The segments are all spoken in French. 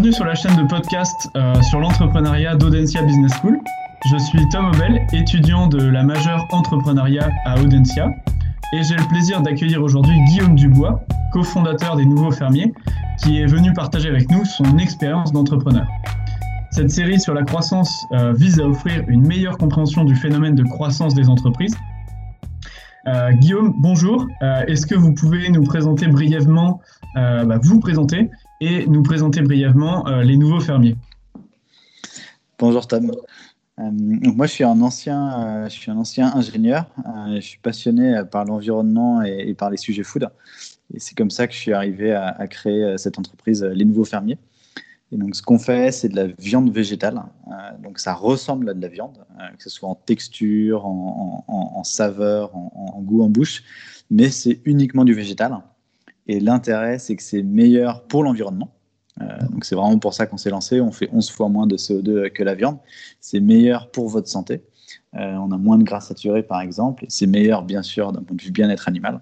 bienvenue sur la chaîne de podcast euh, sur l'entrepreneuriat d'Audencia Business School. Je suis Tom Obel, étudiant de la majeure entrepreneuriat à Audencia, et j'ai le plaisir d'accueillir aujourd'hui Guillaume Dubois, cofondateur des Nouveaux Fermiers, qui est venu partager avec nous son expérience d'entrepreneur. Cette série sur la croissance euh, vise à offrir une meilleure compréhension du phénomène de croissance des entreprises. Euh, Guillaume, bonjour. Est-ce que vous pouvez nous présenter brièvement, bah, vous présenter et nous présenter brièvement euh, les nouveaux fermiers. Bonjour Tom. Euh, moi, je suis un ancien, euh, je suis un ancien ingénieur. je suis passionné par l'environnement et, par les sujets food. Et c'est comme ça que je suis arrivé à, créer cette entreprise, Les Nouveaux Fermiers. Et donc, ce qu'on fait, c'est de la viande végétale. donc, ça ressemble à de la viande, que ce soit en texture, en, saveur, en, goût en bouche, mais c'est uniquement du végétal. Et l'intérêt, c'est que c'est meilleur pour l'environnement. Euh, donc c'est vraiment pour ça qu'on s'est lancé. On fait 11 fois moins de CO2 que la viande. C'est meilleur pour votre santé. Euh, on a moins de gras saturés, par exemple. C'est meilleur, bien sûr, d'un point de vue bien-être animal.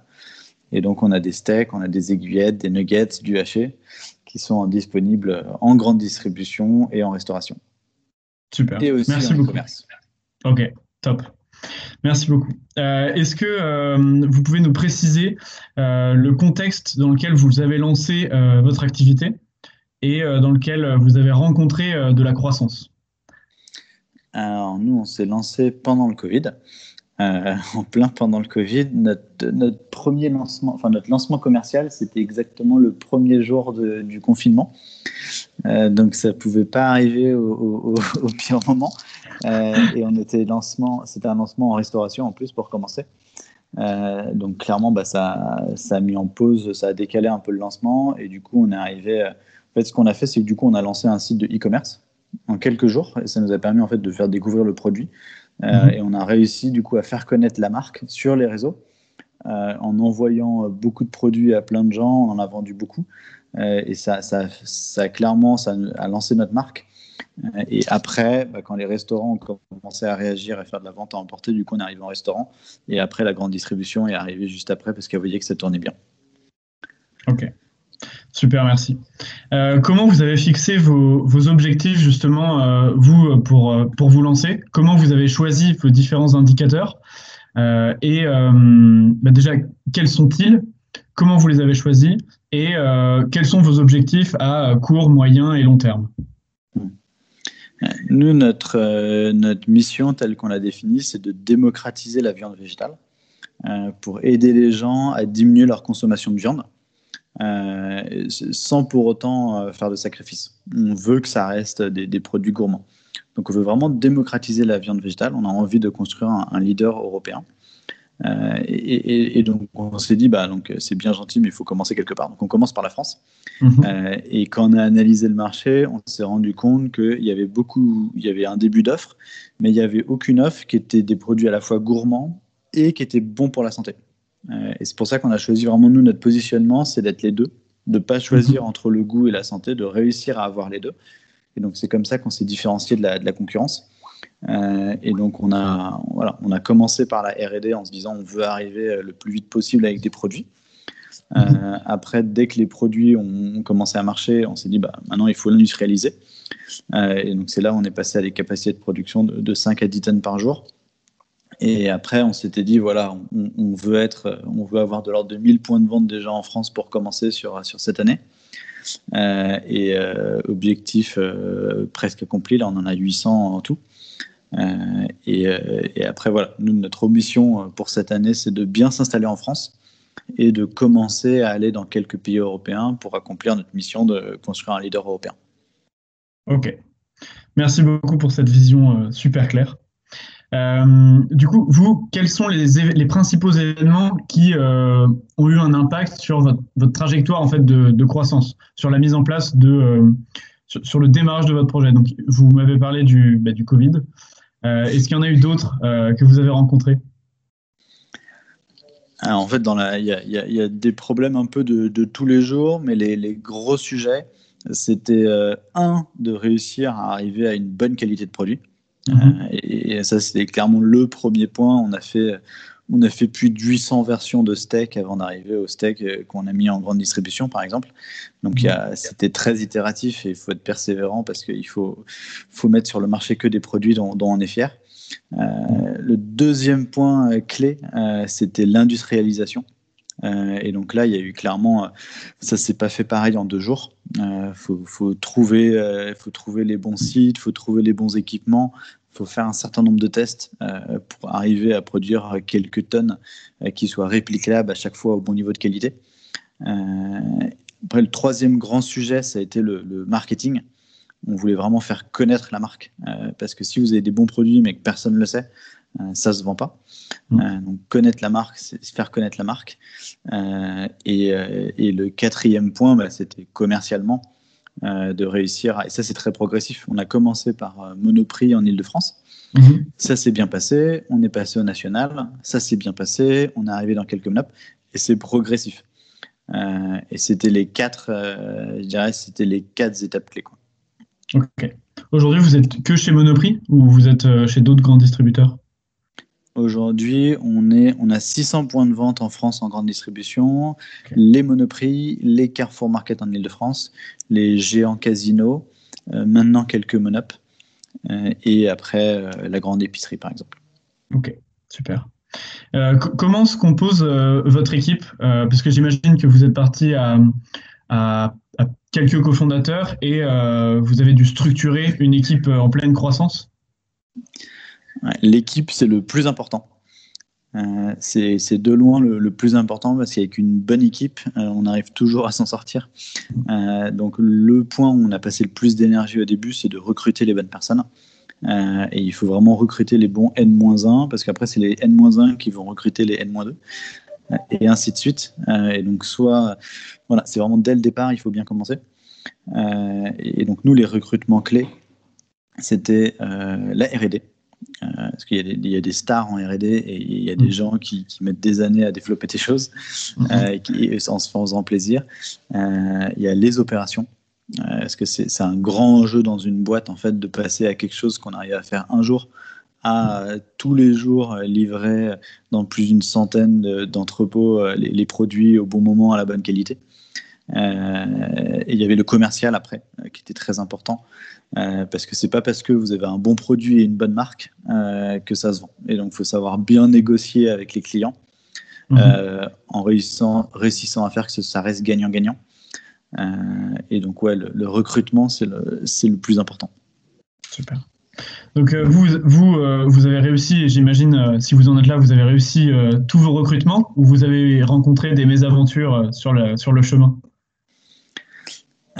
Et donc, on a des steaks, on a des aiguillettes, des nuggets, du haché, qui sont disponibles en grande distribution et en restauration. Super. Et aussi Merci en beaucoup. commerce. Ok, top. Merci beaucoup. Euh, est-ce que euh, vous pouvez nous préciser euh, le contexte dans lequel vous avez lancé votre activité et dans lequel vous avez rencontré de la croissance? Alors nous, on s'est lancé pendant le Covid. en plein pendant le Covid, notre, premier lancement, enfin notre lancement commercial, c'était exactement le premier jour du confinement. donc ça pouvait pas arriver au pire moment. Euh, et on était lancement, c'était un lancement en restauration en plus pour commencer. Euh, donc clairement, bah, ça, ça a mis en pause, ça a décalé un peu le lancement et du coup, on est arrivé. Euh, en fait, ce qu'on a fait, c'est que du coup, on a lancé un site de e-commerce en quelques jours et ça nous a permis en fait de faire découvrir le produit mhm. et on a réussi du coup à faire connaître la marque sur les réseaux en envoyant beaucoup de produits à plein de gens. On en a vendu beaucoup et ça, ça, ça clairement, ça a lancé notre marque. Euh, et après, bah, quand les restaurants ont commencé à réagir et faire de la vente à emporter, du coup, on arrive en restaurant. Et après, la grande distribution est arrivée juste après parce qu'elle voyait que ça tournait bien. Ok. Super, merci. Euh, comment vous avez fixé vos, objectifs justement, euh, vous, pour, pour vous lancer? Comment vous avez choisi vos différents indicateurs? Et bah, déjà, quels sont-ils? Comment vous les avez choisis? Et quels sont vos objectifs à court, moyen et long terme? Nous, notre, euh, notre mission telle qu'on l'a définie, c'est de démocratiser la viande végétale euh, pour aider les gens à diminuer leur consommation de viande euh, sans pour autant faire de sacrifices. On veut que ça reste des, produits gourmands. Donc on veut vraiment démocratiser la viande végétale. On a envie de construire un leader européen. Euh, et, donc on s'est dit, bah, donc c'est bien gentil, mais il faut commencer quelque part. Donc on commence par la France. Mhm. Euh, et quand on a analysé le marché, on s'est rendu compte qu'il y avait beaucoup, il y avait un début d'offres, mais il n'y avait aucune offre qui était des produits à la fois gourmands et qui étaient bons pour la santé. Euh, et c'est pour ça qu'on a choisi vraiment nous notre positionnement, c'est d'être les deux, de pas choisir mhm. entre le goût et la santé, de réussir à avoir les deux. Et donc c'est comme ça qu'on s'est différencié de la, de la concurrence. Euh, et donc, on a, voilà, on a commencé par la RD en se disant on veut arriver euh, le plus vite possible avec des produits. Euh, après, dès que les produits ont, commencé à marcher, on s'est dit bah, maintenant il faut l'industrialiser. et donc, c'est là où on est passé à des capacités de production de, 5 à 10 tonnes par jour. Et après, on s'était dit voilà, on, veut être, on veut avoir de l'ordre de 1000 points de vente déjà en France pour commencer sur, sur cette année. et objectif presque accompli, là on en a 800 en tout. Euh, euh, et, après, voilà, notre mission euh, pour cette année, c'est de bien s'installer en France et de commencer à aller dans quelques pays européens pour accomplir notre mission de construire un leader européen. Ok. Merci beaucoup pour cette vision super claire. du coup, vous, quels sont les, principaux événements qui ont eu un impact sur votre, trajectoire en fait de, croissance, sur la mise en place de, sur, le démarrage de votre projet? Donc, vous m'avez parlé du, bah, du Covid. Euh, est-ce qu'il y en a eu d'autres euh, que vous avez rencontrés? En fait, il y, a des problèmes un peu de, tous les jours, mais les, gros sujets, c'était euh, un de réussir à arriver à une bonne qualité de produit. Mhm. et, ça, c'était clairement le premier point. On a fait, on a fait plus de 800 versions de steak avant d'arriver au steak euh, qu'on a mis en grande distribution, par exemple. Donc c'était très itératif et il faut être persévérant parce qu'il faut, faut mettre sur le marché que des produits dont, on est fier. Euh, le deuxième point clé, c'était l'industrialisation. et donc là, il y a eu clairement, ça s'est pas fait pareil en deux jours. Il faut, faut, trouver, faut trouver les bons sites, faut trouver les bons équipements, faut faire un certain nombre de tests euh, pour arriver à produire quelques tonnes euh, qui soient réplicables à chaque fois au bon niveau de qualité. Euh, après, le troisième grand sujet, ça a été le, marketing. On voulait vraiment faire connaître la marque parce que si vous avez des bons produits mais que personne ne le sait, ça se vend pas. Mm. donc connaître la marque, c'est faire connaître la marque. Et, le quatrième point, bah, c'était commercialement. Euh, de réussir. Et ça, c'est très progressif. On a commencé par euh, Monoprix en Ile-de-France. Mhm. Ça s'est bien passé. On est passé au national. Ça s'est bien passé. On est arrivé dans quelques nappes. Et c'est progressif. Euh, et c'était les quatre, je dirais, c'était les quatre étapes clés. Quoi. Ok. Aujourd'hui, vous êtes que chez Monoprix ou vous êtes chez d'autres grands distributeurs? Aujourd'hui, on, est, on a 600 points de vente en France en grande distribution, les Monoprix, les Carrefour Market en Ile-de-France, les géants casinos, euh, maintenant quelques Monop, euh, et après euh, la grande épicerie par exemple. Ok, super. comment se compose votre équipe Parce que j'imagine que vous êtes parti à, à quelques cofondateurs et vous avez dû structurer une équipe en pleine croissance? L'équipe, c'est le plus important. Euh, c'est de loin le, plus important parce qu'avec une bonne équipe, euh, on arrive toujours à s'en sortir. Euh, donc le point où on a passé le plus d'énergie au début, c'est de recruter les bonnes personnes. et il faut vraiment recruter les bons N-1 parce qu'après, c'est les N-1 qui vont recruter les N-2 et ainsi de suite. et donc soit, voilà, c'est vraiment dès le départ, il faut bien commencer. et donc nous, les recrutements clés, c'était la R&D. Euh, parce qu'il y, a des stars en R&D et il y a des mm. gens qui, mettent des années à développer des choses mm-hmm. euh, qui, en se faisant plaisir. Euh, il y a les opérations. parce que c'est un grand enjeu dans une boîte en fait de passer à quelque chose qu'on arrive à faire un jour à tous les jours livrer dans plus d'une centaine d'entrepôts les, produits au bon moment à la bonne qualité. Et il y avait le commercial après, qui était très important. Euh, parce que c'est pas parce que vous avez un bon produit et une bonne marque euh, que ça se vend. Et donc, il faut savoir bien négocier avec les clients mhm. euh, en réussissant, réussissant à faire que ça reste gagnant-gagnant. et donc, ouais, le, recrutement, c'est le, le, plus important. Super. Donc, vous, vous, vous avez réussi, j'imagine, si vous en êtes là, vous avez réussi tous vos recrutements ou vous avez rencontré des mésaventures sur, le, sur le chemin?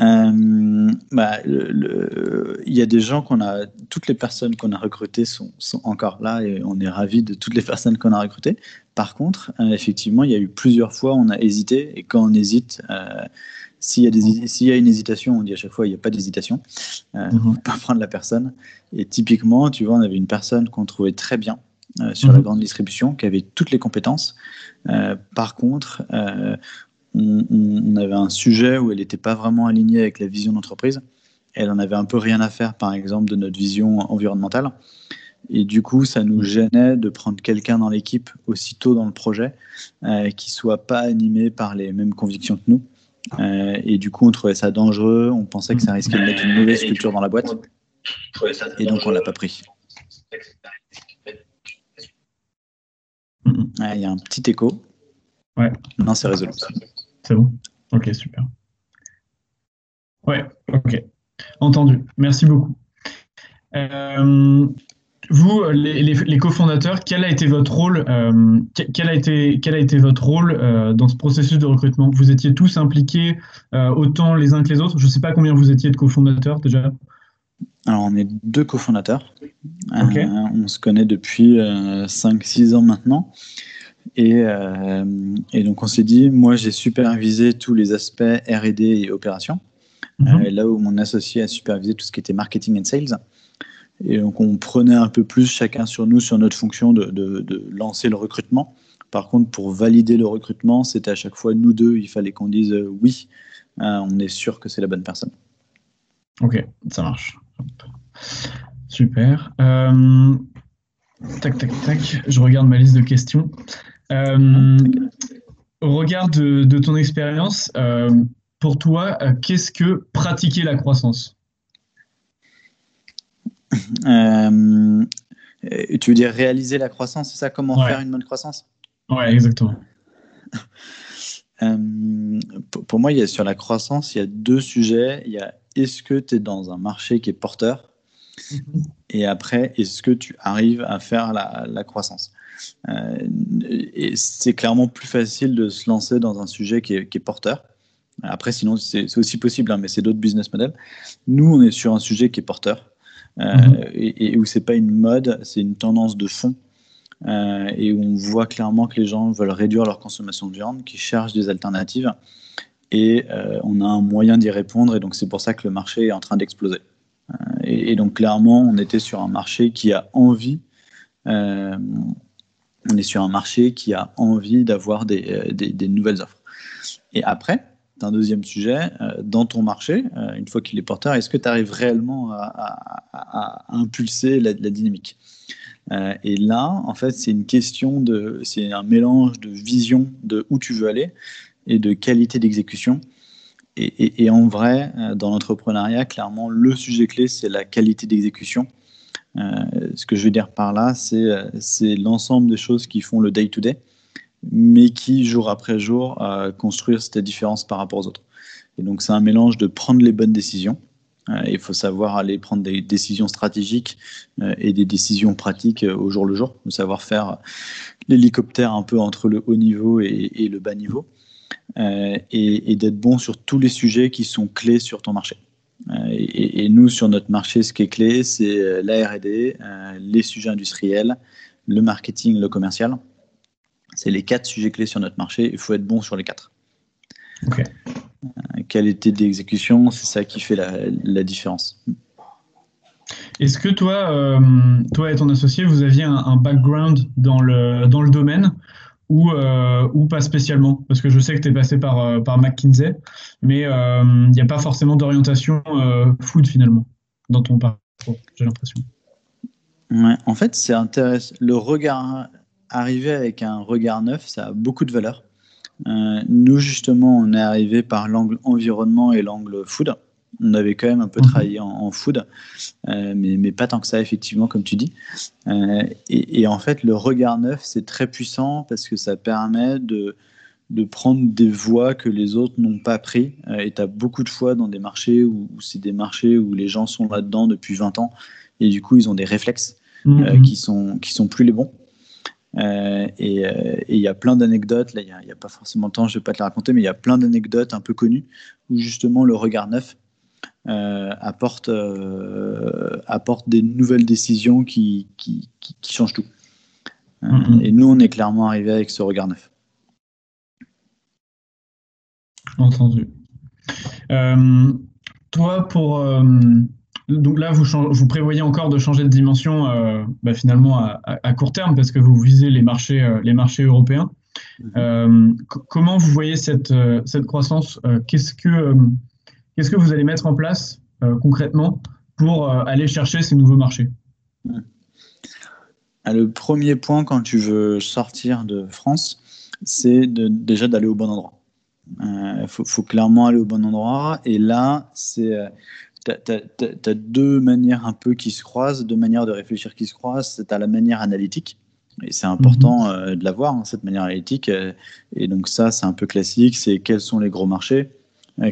Euh, bah, il y a des gens qu'on a, toutes les personnes qu'on a recrutées sont, sont, encore là et on est ravis de toutes les personnes qu'on a recrutées. Par contre, euh, effectivement, il y a eu plusieurs fois où on a hésité et quand on hésite, euh, s'il y, a y une hésitation, on dit à chaque fois il n'y a pas d'hésitation, euh, mm pas prendre la personne. Et typiquement, tu vois, on avait une personne qu'on trouvait très bien sur la mhm. grande distribution, qui avait toutes les compétences. par contre, on, avait un sujet où elle n'était pas vraiment alignée avec la vision d'entreprise. Elle en avait un peu rien à faire, par exemple, de notre vision environnementale. Et du coup, ça nous gênait de prendre quelqu'un dans l'équipe aussitôt dans le projet euh, qui soit pas animé par les mêmes convictions que nous. Euh, et du coup, on trouvait ça dangereux. On pensait que ça risquait de mettre une mauvaise culture dans la boîte. Et donc, on l'a pas pris. Il y a un petit écho. Ouais. Non, c'est résolu. C'est bon? Ok, super. Ouais, ok. Entendu. Merci beaucoup. Euh, vous, les, cofondateurs, quel a été votre rôle euh, quel, a été, quel a été votre rôle euh, dans ce processus de recrutement? Vous étiez tous impliqués autant les uns que les autres? Je ne sais pas combien vous étiez de cofondateurs déjà. Alors, on est deux cofondateurs. on se connaît depuis 5-6 ans maintenant. Euh, et, donc on s'est dit, moi j'ai supervisé tous les aspects RD et opération, mhm. euh, là où mon associé a supervisé tout ce qui était marketing and sales. Et donc on prenait un peu plus chacun sur nous, sur notre fonction de, lancer le recrutement. Par contre, pour valider le recrutement, c'était à chaque fois nous deux, il fallait qu'on dise euh, oui, on est sûr que c'est la bonne personne. Ok, ça marche. Super. Tac, tac, tac. Je regarde ma liste de questions. Euh, au regard de, ton expérience, euh, pour toi, euh, qu'est-ce que pratiquer la croissance? Tu veux dire réaliser la croissance, c'est ça? Comment faire une bonne croissance? Ouais, exactement. pour moi, il y a, sur la croissance, il y a deux sujets. Il y a est-ce que tu es dans un marché qui est porteur? Et après, est-ce que tu arrives à faire la, croissance? Euh, Et c'est clairement plus facile de se lancer dans un sujet qui est, porteur. Après, sinon, c'est aussi possible, hein, mais c'est d'autres business models. Nous, on est sur un sujet qui est porteur euh, mhm. et, où c'est pas une mode, c'est une tendance de fond. Euh, et où on voit clairement que les gens veulent réduire leur consommation de viande, qui cherchent des alternatives et on a un moyen d'y répondre et donc c'est pour ça que le marché est en train d'exploser. Euh, et, donc clairement, on était sur un marché qui a envie, euh, on est sur un marché qui a envie d'avoir des, des, nouvelles offres. Et après, un deuxième sujet, euh, dans ton marché, une fois qu'il est porteur, est-ce que tu arrives réellement à, impulser la, dynamique? Et là, en fait, c'est une question de, c'est un mélange de vision de où tu veux aller et de qualité d'exécution. Et, en vrai, euh, dans l'entrepreneuriat, clairement, le sujet clé, c'est la qualité d'exécution. Euh, ce que je veux dire par là, euh, c'est l'ensemble des choses qui font le day-to-day, mais qui, jour après jour, construisent cette différence par rapport aux autres. Et donc, c'est un mélange de prendre les bonnes décisions. il faut savoir aller prendre des décisions stratégiques et des décisions pratiques au jour le jour. Il savoir faire l'hélicoptère un peu entre le haut niveau et le bas niveau. Euh, et, d'être bon sur tous les sujets qui sont clés sur ton marché. Euh, et, nous, sur notre marché, ce qui est clé, c'est euh, la RD, les sujets industriels, le marketing, le commercial. C'est les quatre sujets clés sur notre marché. Il faut être bon sur les quatre. qualité d'exécution, c'est ça qui fait la, différence. Est-ce que toi, toi et ton associé, vous aviez un, un background dans le, dans le domaine? Ou, euh, ou pas spécialement Parce que je sais que tu es passé par, euh, par McKinsey, mais il euh, n'y a pas forcément d'orientation food finalement dans ton parcours, j'ai l'impression. Ouais, en fait, c'est intéressant. Le regard, arriver avec un regard neuf, ça a beaucoup de valeur. nous, justement, on est arrivé par l'angle environnement et l'angle food. On avait quand même un peu mhm. travaillé en, food, euh, mais, mais, pas tant que ça, effectivement, comme tu dis. Euh, et, en fait, le regard neuf, c'est très puissant parce que ça permet de, de prendre des voies que les autres n'ont pas pris. Euh, et tu as beaucoup de fois dans des marchés où, c'est des marchés où les gens sont là-dedans depuis 20 ans et du coup, ils ont des réflexes mhm. qui, sont, qui sont plus les bons. et il y a plein d'anecdotes, là il n'y a, a, pas forcément le temps, je ne vais pas te les raconter, mais il y a plein d'anecdotes un peu connues où justement le regard neuf, euh, apporte, euh, apporte des nouvelles décisions qui, qui, changent tout. Euh, mm-hmm. Et nous, on est clairement arrivé avec ce regard neuf. Entendu. toi, pour donc là, vous, vous, prévoyez encore de changer de dimension bah, finalement à, court terme parce que vous visez les marchés, les marchés européens. Mm-hmm. comment vous voyez cette, cette croissance? Qu'est-ce que Qu'est-ce que vous allez mettre en place euh, concrètement pour euh, aller chercher ces nouveaux marchés? Ah, Le premier point quand tu veux sortir de France, c'est déjà d'aller au bon endroit. Il euh, faut, clairement aller au bon endroit. Et là, c'est tu as, deux manières un peu qui se croisent, deux manières de réfléchir qui se croisent. C'est à la manière analytique. Et c'est important mhm. de l'avoir, hein, cette manière analytique. Et donc ça, c'est un peu classique. C'est quels sont les gros marchés?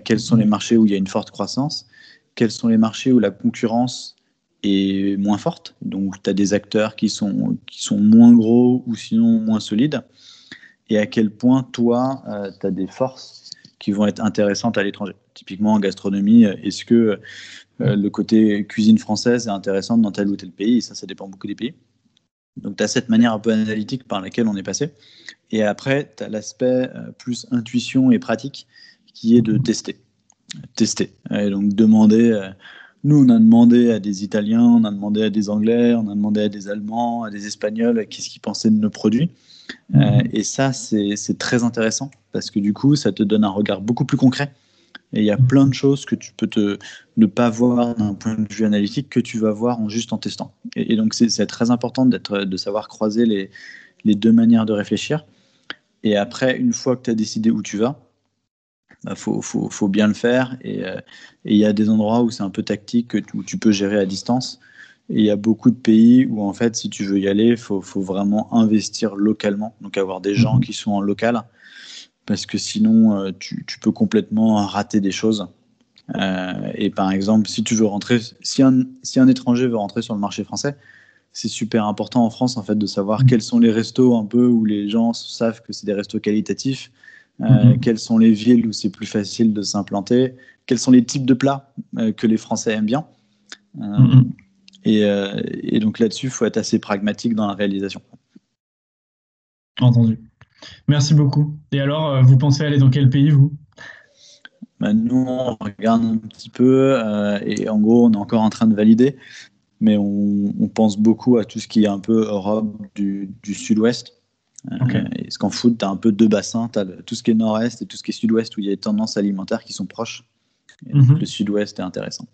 Quels sont les marchés où il y a une forte croissance, quels sont les marchés où la concurrence est moins forte, donc tu as des acteurs qui sont, qui sont moins gros ou sinon moins solides, et à quel point toi, euh, tu as des forces qui vont être intéressantes à l'étranger? Typiquement en gastronomie, est-ce que euh, le côté cuisine française est intéressant dans tel ou tel pays? Ça, ça dépend beaucoup des pays. Donc tu as cette manière un peu analytique par laquelle on est passé. Et après, tu as l'aspect plus intuition et pratique qui est de tester. Tester. Et donc demander. Euh, nous, on a demandé à des Italiens, on a demandé à des Anglais, on a demandé à des Allemands, à des Espagnols, qu'est-ce qu'ils pensaient de nos produits. Euh, et ça, c'est très intéressant parce que du coup, ça te donne un regard beaucoup plus concret Et il y a plein de choses que tu peux te, ne pas voir d'un point de vue analytique que tu vas voir en juste en testant. Et, donc, c'est très important de savoir croiser les, les, deux manières de réfléchir. Et après, une fois que tu as décidé où tu vas, bah, faut, faut, faut, bien le faire. Euh, et il y a des endroits où c'est un peu tactique, où tu peux gérer à distance. Et il y a beaucoup de pays où, en fait, si tu veux y aller, il faut, faut, vraiment investir localement. Donc, avoir des gens mhm. qui sont en local parce que sinon, euh, tu, peux complètement rater des choses. Euh, et par exemple, si tu veux rentrer, si un, si un étranger veut rentrer sur le marché français, c'est super important en France en fait de savoir quels sont les restos un peu où les gens savent que c'est des restos qualitatifs, euh, mhm. quelles sont les villes où c'est plus facile de s'implanter, quels sont les types de plats que les Français aiment bien? Mhm. et, et, donc là-dessus, il faut être assez pragmatique dans la réalisation. Entendu. Merci beaucoup. Et alors, euh, vous pensez aller dans quel pays, vous? Bah, Nous, on regarde un petit peu euh, et en gros, on est encore en train de valider, mais on, pense beaucoup à tout ce qui est un peu Europe du, sud-ouest. Euh, parce qu'en foot, tu as un peu deux bassins. Tu as tout ce qui est nord-est et tout ce qui est sud-ouest où il y a des tendances alimentaires qui sont proches. Mhm. Le sud-ouest est intéressant.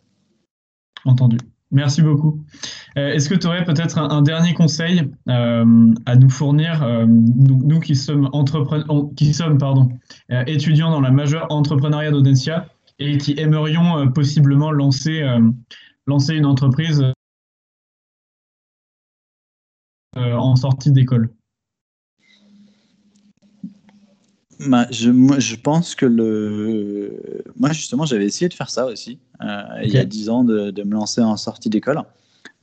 Entendu. Merci beaucoup. Euh, est-ce que tu aurais peut-être un, dernier conseil euh, à nous fournir, euh, nous, qui sommes, qui sommes pardon, étudiants dans la majeure entrepreneuriat d'Audencia et qui aimerions possiblement lancer, lancer une entreprise en sortie d'école? Bah, je, je, pense que le. Moi, justement, j'avais essayé de faire ça aussi, euh, il y a 10 ans, de, de, me lancer en sortie d'école.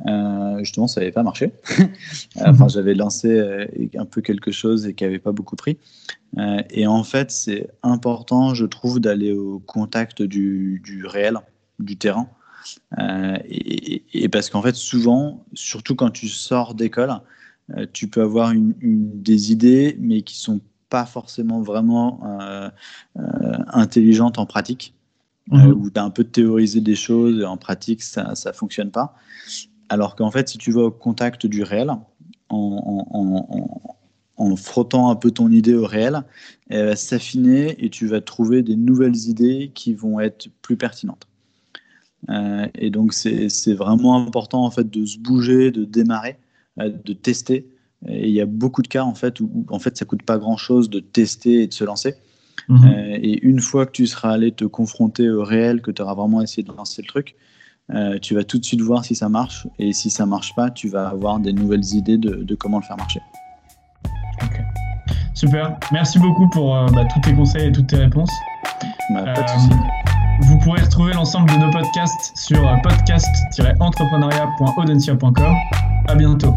Euh, justement, ça n'avait pas marché. enfin, j'avais lancé euh, un peu quelque chose et qui n'avait pas beaucoup pris. et en fait, c'est important, je trouve, d'aller au contact du, du, réel, du terrain. Et, et, parce qu'en fait, souvent, surtout quand tu sors d'école, tu peux avoir une, une, des idées, mais qui sont pas forcément vraiment euh, euh, intelligente en pratique, euh, mhm. où tu as un peu théorisé des choses et en pratique, ça ne fonctionne pas. Alors qu'en fait, si tu vas au contact du réel, en, en, frottant un peu ton idée au réel, elle va s'affiner et tu vas trouver des nouvelles idées qui vont être plus pertinentes. et donc, c'est vraiment important en fait de se bouger, de démarrer, de tester et il y a beaucoup de cas en fait où, en fait ça coûte pas grand chose de tester et de se lancer. Mhm. Euh, et une fois que tu seras allé te confronter au réel, que tu auras vraiment essayé de lancer le truc, euh, tu vas tout de suite voir si ça marche. Et si ça marche pas, tu vas avoir des nouvelles idées de, comment le faire marcher. Super. Merci beaucoup pour euh, bah, tous tes conseils et toutes tes réponses. Bah, pas de soucis. Vous pourrez retrouver l'ensemble de nos podcasts sur podcast-entrepreneuriat.audencia.com. À bientôt.